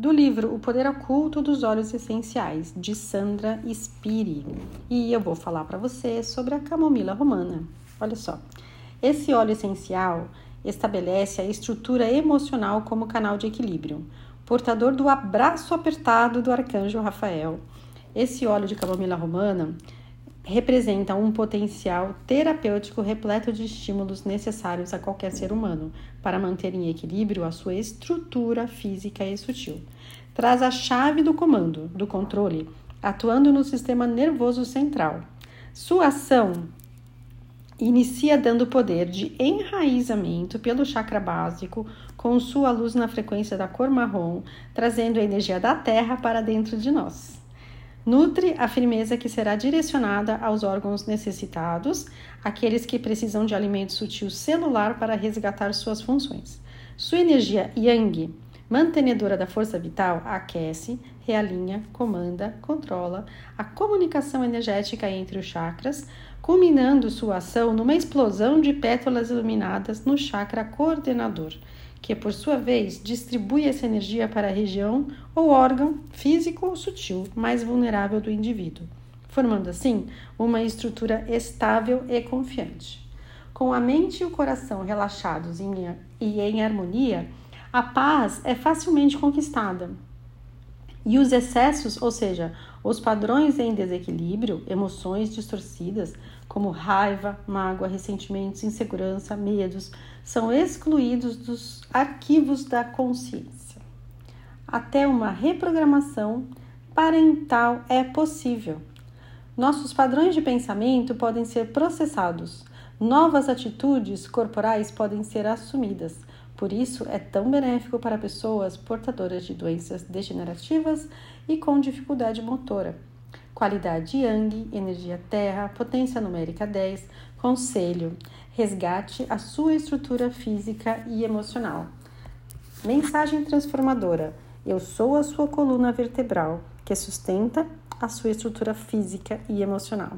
do livro O Poder Oculto dos Óleos Essenciais, de Sandra Spiri. E eu vou falar para você sobre a camomila romana. Olha só, esse óleo essencial estabelece a estrutura emocional como canal de equilíbrio, portador do abraço apertado do arcanjo Rafael. Esse óleo de camomila romana representa um potencial terapêutico repleto de estímulos necessários a qualquer ser humano para manter em equilíbrio a sua estrutura física e sutil. Traz a chave do comando, do controle, atuando no sistema nervoso central. Sua ação inicia dando poder de enraizamento pelo chakra básico, com sua luz na frequência da cor marrom, trazendo a energia da terra para dentro de nós. Nutre a firmeza que será direcionada aos órgãos necessitados, aqueles que precisam de alimento sutil celular para resgatar suas funções. Sua energia yang, mantenedora da força vital, aquece, realinha, comanda, controla a comunicação energética entre os chakras, culminando sua ação numa explosão de pétalas iluminadas no chakra coordenador que por sua vez distribui essa energia para a região ou órgão físico ou sutil mais vulnerável do indivíduo, formando assim uma estrutura estável e confiante. Com a mente e o coração relaxados e em harmonia, a paz é facilmente conquistada. E os excessos, ou seja, os padrões em desequilíbrio, emoções distorcidas, como raiva, mágoa, ressentimentos, insegurança, medos, são excluídos dos arquivos da consciência. Até uma reprogramação parental é possível. Nossos padrões de pensamento podem ser processados, novas atitudes corporais podem ser assumidas. Por isso, é tão benéfico para pessoas portadoras de doenças degenerativas e com dificuldade motora. Qualidade Yang, energia terra, potência numérica 10, conselho, resgate a sua estrutura física e emocional. Mensagem transformadora: Eu sou a sua coluna vertebral que sustenta a sua estrutura física e emocional.